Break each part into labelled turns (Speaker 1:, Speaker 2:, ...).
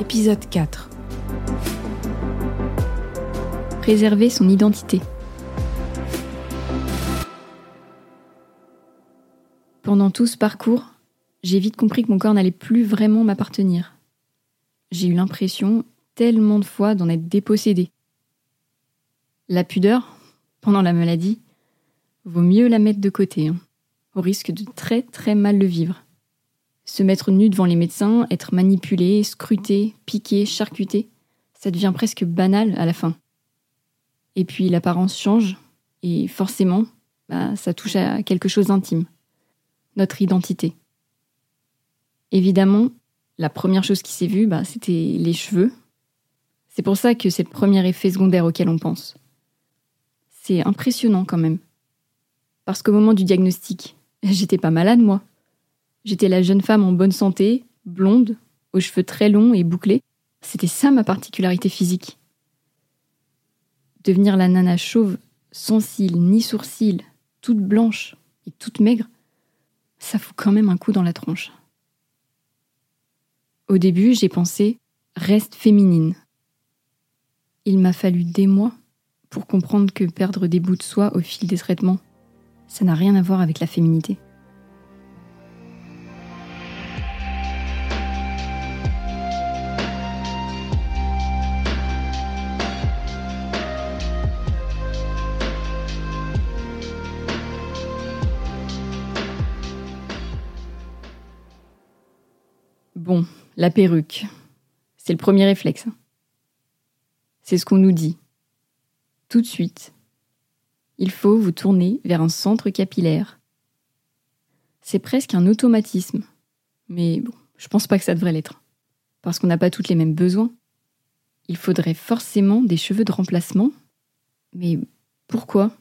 Speaker 1: Épisode 4
Speaker 2: Préserver son identité. Pendant tout ce parcours, j'ai vite compris que mon corps n'allait plus vraiment m'appartenir. J'ai eu l'impression, tellement de fois, d'en être dépossédée. La pudeur, pendant la maladie, vaut mieux la mettre de côté, hein, au risque de très très mal le vivre. Se mettre nu devant les médecins, être manipulé, scruté, piqué, charcuté, ça devient presque banal à la fin. Et puis l'apparence change, et forcément, bah, ça touche à quelque chose d'intime. Notre identité. Évidemment, la première chose qui s'est vue, bah, c'était les cheveux. C'est pour ça que c'est le premier effet secondaire auquel on pense. C'est impressionnant quand même. Parce qu'au moment du diagnostic, j'étais pas malade, moi. J'étais la jeune femme en bonne santé, blonde, aux cheveux très longs et bouclés. C'était ça ma particularité physique. Devenir la nana chauve, sans cils ni sourcils, toute blanche et toute maigre, ça fout quand même un coup dans la tronche. Au début, j'ai pensé reste féminine. Il m'a fallu des mois pour comprendre que perdre des bouts de soie au fil des traitements, ça n'a rien à voir avec la féminité. Bon, la perruque, c'est le premier réflexe. C'est ce qu'on nous dit. Tout de suite, il faut vous tourner vers un centre capillaire. C'est presque un automatisme. Mais bon, je pense pas que ça devrait l'être. Parce qu'on n'a pas toutes les mêmes besoins. Il faudrait forcément des cheveux de remplacement. Mais pourquoi?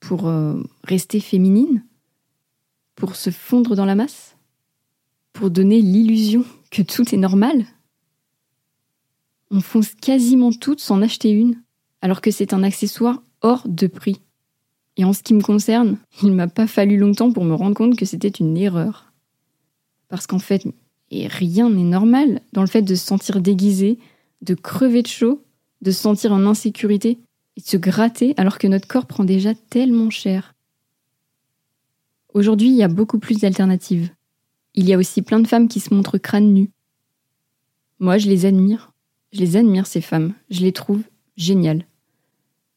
Speaker 2: Pour euh, rester féminine? Pour se fondre dans la masse? Pour donner l'illusion que tout est normal On fonce quasiment toutes sans acheter une, alors que c'est un accessoire hors de prix. Et en ce qui me concerne, il m'a pas fallu longtemps pour me rendre compte que c'était une erreur. Parce qu'en fait, rien n'est normal dans le fait de se sentir déguisé, de crever de chaud, de se sentir en insécurité et de se gratter alors que notre corps prend déjà tellement cher. Aujourd'hui, il y a beaucoup plus d'alternatives. Il y a aussi plein de femmes qui se montrent crâne nu. Moi, je les admire. Je les admire, ces femmes. Je les trouve géniales.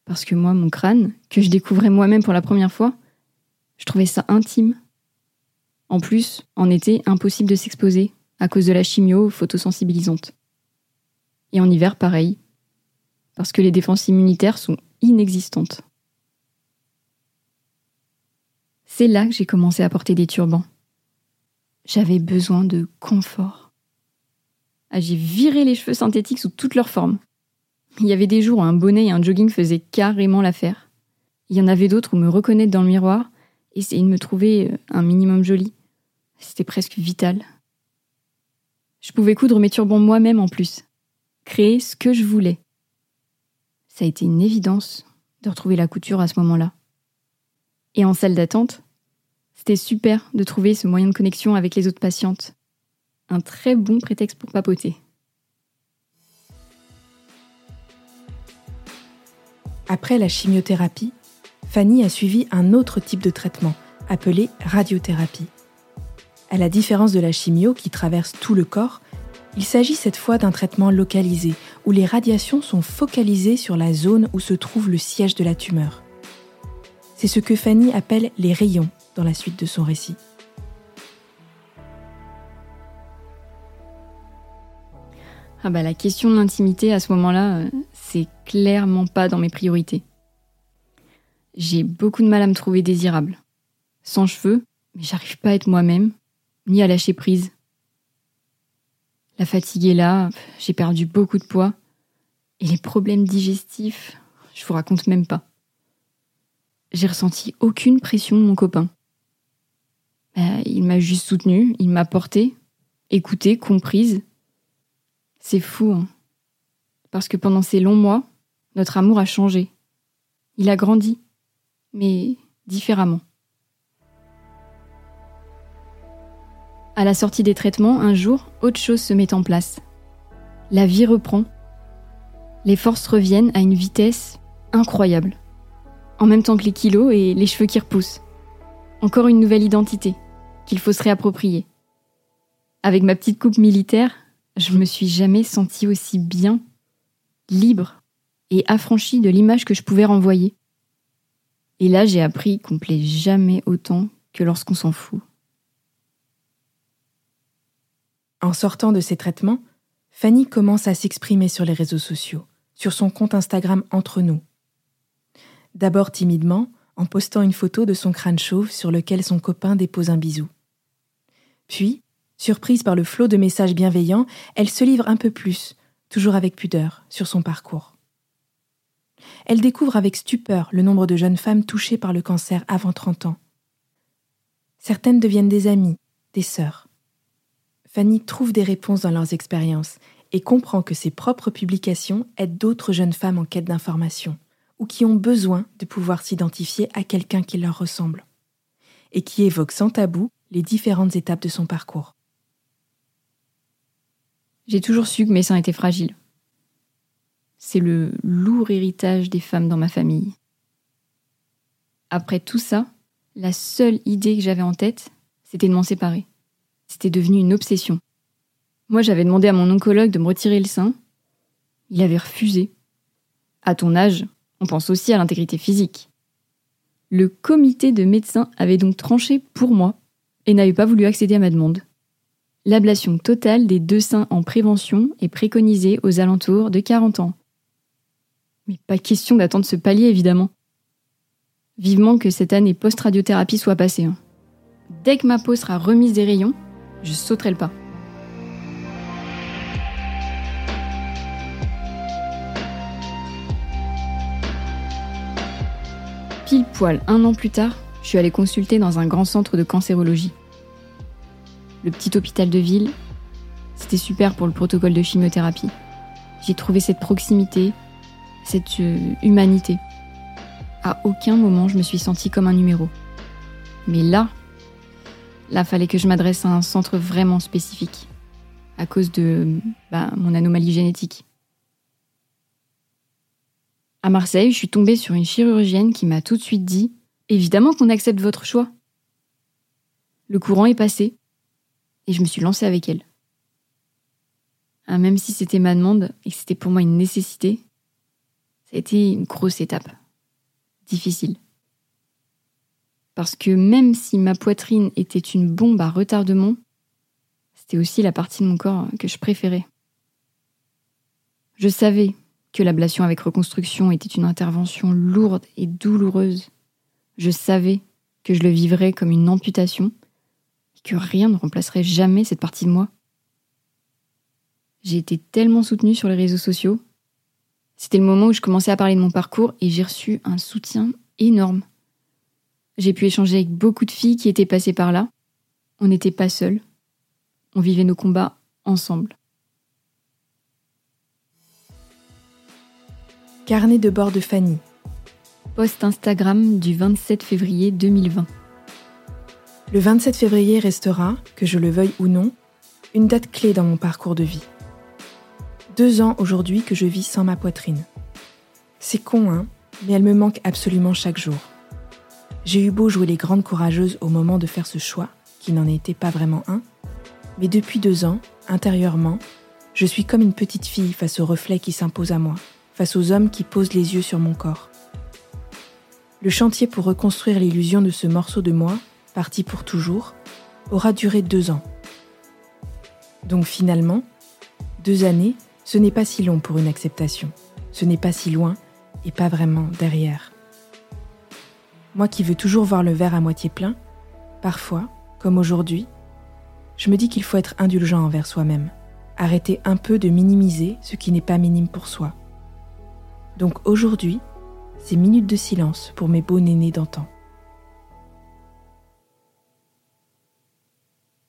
Speaker 2: Parce que moi, mon crâne, que je découvrais moi-même pour la première fois, je trouvais ça intime. En plus, en été, impossible de s'exposer à cause de la chimio photosensibilisante. Et en hiver, pareil. Parce que les défenses immunitaires sont inexistantes. C'est là que j'ai commencé à porter des turbans. J'avais besoin de confort. Ah, j'ai viré les cheveux synthétiques sous toutes leurs formes. Il y avait des jours où un bonnet et un jogging faisaient carrément l'affaire. Il y en avait d'autres où me reconnaître dans le miroir, essayer de me trouver euh, un minimum joli. C'était presque vital. Je pouvais coudre mes turbans moi-même en plus. Créer ce que je voulais. Ça a été une évidence de retrouver la couture à ce moment-là. Et en salle d'attente, c'était super de trouver ce moyen de connexion avec les autres patientes. Un très bon prétexte pour papoter.
Speaker 1: Après la chimiothérapie, Fanny a suivi un autre type de traitement, appelé radiothérapie. À la différence de la chimio qui traverse tout le corps, il s'agit cette fois d'un traitement localisé, où les radiations sont focalisées sur la zone où se trouve le siège de la tumeur. C'est ce que Fanny appelle les rayons la suite de son récit.
Speaker 2: Ah bah la question de l'intimité à ce moment-là, euh, c'est clairement pas dans mes priorités. J'ai beaucoup de mal à me trouver désirable. Sans cheveux, mais j'arrive pas à être moi-même, ni à lâcher prise. La fatigue est là, j'ai perdu beaucoup de poids, et les problèmes digestifs, je vous raconte même pas. J'ai ressenti aucune pression de mon copain. Bah, il m'a juste soutenue, il m'a portée, écoutée, comprise, c'est fou, hein. parce que pendant ces longs mois, notre amour a changé. Il a grandi, mais différemment. À la sortie des traitements, un jour, autre chose se met en place. La vie reprend. Les forces reviennent à une vitesse incroyable. En même temps que les kilos et les cheveux qui repoussent. Encore une nouvelle identité qu'il faut se réapproprier. Avec ma petite coupe militaire, je me suis jamais sentie aussi bien, libre et affranchie de l'image que je pouvais renvoyer. Et là, j'ai appris qu'on plaît jamais autant que lorsqu'on s'en fout.
Speaker 1: En sortant de ces traitements, Fanny commence à s'exprimer sur les réseaux sociaux, sur son compte Instagram Entre nous. D'abord timidement, en postant une photo de son crâne chauve sur lequel son copain dépose un bisou. Puis, surprise par le flot de messages bienveillants, elle se livre un peu plus, toujours avec pudeur, sur son parcours. Elle découvre avec stupeur le nombre de jeunes femmes touchées par le cancer avant 30 ans. Certaines deviennent des amies, des sœurs. Fanny trouve des réponses dans leurs expériences et comprend que ses propres publications aident d'autres jeunes femmes en quête d'information ou qui ont besoin de pouvoir s'identifier à quelqu'un qui leur ressemble et qui évoque sans tabou les différentes étapes de son parcours.
Speaker 2: J'ai toujours su que mes seins étaient fragiles. C'est le lourd héritage des femmes dans ma famille. Après tout ça, la seule idée que j'avais en tête, c'était de m'en séparer. C'était devenu une obsession. Moi, j'avais demandé à mon oncologue de me retirer le sein. Il avait refusé. À ton âge, on pense aussi à l'intégrité physique. Le comité de médecins avait donc tranché pour moi et n'avait pas voulu accéder à ma demande. L'ablation totale des deux seins en prévention est préconisée aux alentours de 40 ans. Mais pas question d'attendre ce palier, évidemment. Vivement que cette année post-radiothérapie soit passée. Hein. Dès que ma peau sera remise des rayons, je sauterai le pas. Pile poil un an plus tard, je suis allée consulter dans un grand centre de cancérologie. Le petit hôpital de ville, c'était super pour le protocole de chimiothérapie. J'ai trouvé cette proximité, cette euh, humanité. À aucun moment je me suis sentie comme un numéro. Mais là, là fallait que je m'adresse à un centre vraiment spécifique, à cause de bah, mon anomalie génétique. À Marseille, je suis tombée sur une chirurgienne qui m'a tout de suite dit Évidemment qu'on accepte votre choix. Le courant est passé et je me suis lancée avec elle. Ah, même si c'était ma demande et que c'était pour moi une nécessité, ça a été une grosse étape. Difficile. Parce que même si ma poitrine était une bombe à retardement, c'était aussi la partie de mon corps que je préférais. Je savais que l'ablation avec reconstruction était une intervention lourde et douloureuse. Je savais que je le vivrais comme une amputation que rien ne remplacerait jamais cette partie de moi. J'ai été tellement soutenue sur les réseaux sociaux. C'était le moment où je commençais à parler de mon parcours et j'ai reçu un soutien énorme. J'ai pu échanger avec beaucoup de filles qui étaient passées par là. On n'était pas seuls. On vivait nos combats ensemble.
Speaker 1: Carnet de bord de Fanny.
Speaker 2: Post Instagram du 27 février 2020.
Speaker 1: Le 27 février restera, que je le veuille ou non, une date clé dans mon parcours de vie. Deux ans aujourd'hui que je vis sans ma poitrine. C'est con, hein, mais elle me manque absolument chaque jour. J'ai eu beau jouer les grandes courageuses au moment de faire ce choix, qui n'en était pas vraiment un, mais depuis deux ans, intérieurement, je suis comme une petite fille face au reflet qui s'impose à moi face aux hommes qui posent les yeux sur mon corps. Le chantier pour reconstruire l'illusion de ce morceau de moi, parti pour toujours, aura duré deux ans. Donc finalement, deux années, ce n'est pas si long pour une acceptation, ce n'est pas si loin et pas vraiment derrière. Moi qui veux toujours voir le verre à moitié plein, parfois, comme aujourd'hui, je me dis qu'il faut être indulgent envers soi-même, arrêter un peu de minimiser ce qui n'est pas minime pour soi. Donc aujourd'hui, c'est minutes de silence pour mes beaux nénés d'antan.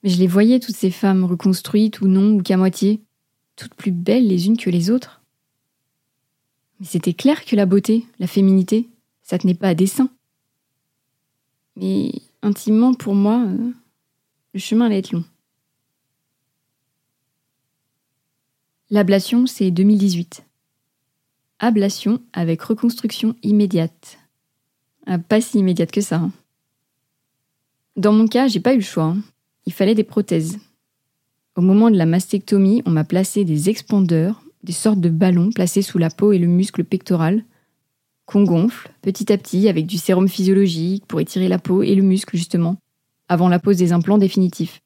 Speaker 2: Mais je les voyais, toutes ces femmes, reconstruites ou non, ou qu'à moitié, toutes plus belles les unes que les autres. Mais c'était clair que la beauté, la féminité, ça tenait pas à dessein. Mais intimement, pour moi, euh, le chemin allait être long. L'ablation, c'est 2018. Ablation avec reconstruction immédiate. Ah, pas si immédiate que ça. Hein. Dans mon cas, j'ai pas eu le choix. Hein. Il fallait des prothèses. Au moment de la mastectomie, on m'a placé des expandeurs, des sortes de ballons placés sous la peau et le muscle pectoral, qu'on gonfle petit à petit avec du sérum physiologique pour étirer la peau et le muscle justement, avant la pose des implants définitifs.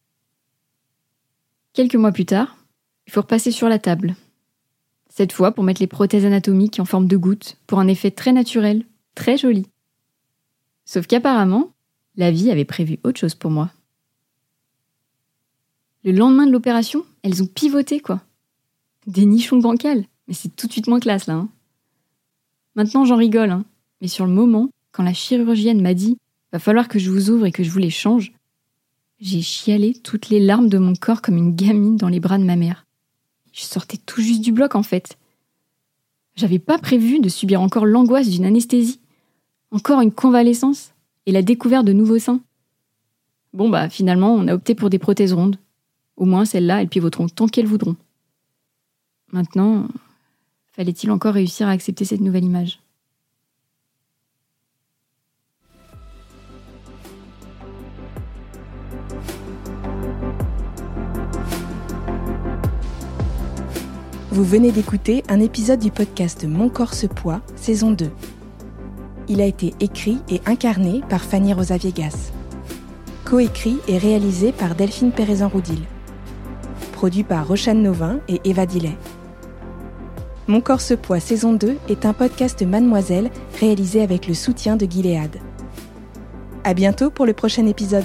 Speaker 2: Quelques mois plus tard, il faut repasser sur la table. Cette fois pour mettre les prothèses anatomiques en forme de gouttes, pour un effet très naturel, très joli. Sauf qu'apparemment, la vie avait prévu autre chose pour moi. Le lendemain de l'opération, elles ont pivoté, quoi. Des nichons bancals. Mais c'est tout de suite moins classe, là. Hein. Maintenant, j'en rigole, hein. Mais sur le moment, quand la chirurgienne m'a dit Va falloir que je vous ouvre et que je vous les change, j'ai chialé toutes les larmes de mon corps comme une gamine dans les bras de ma mère. Je sortais tout juste du bloc, en fait. J'avais pas prévu de subir encore l'angoisse d'une anesthésie, encore une convalescence et la découverte de nouveaux seins. Bon bah finalement, on a opté pour des prothèses rondes. Au moins celles-là, elles pivoteront tant qu'elles voudront. Maintenant, fallait-il encore réussir à accepter cette nouvelle image?
Speaker 1: Vous venez d'écouter un épisode du podcast Mon corps se poids, saison 2. Il a été écrit et incarné par Fanny Rosa Viegas. Coécrit et réalisé par Delphine Pérezan-Roudil. Produit par Rochane Novin et Eva Dillet. Mon corps se poids saison 2 est un podcast Mademoiselle réalisé avec le soutien de Gilead. À bientôt pour le prochain épisode.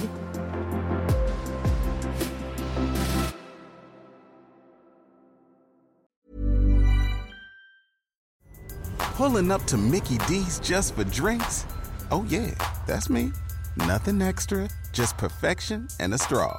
Speaker 3: Pulling up to Mickey D's just for drinks? Oh yeah, that's me. Nothing extra, just perfection and a straw.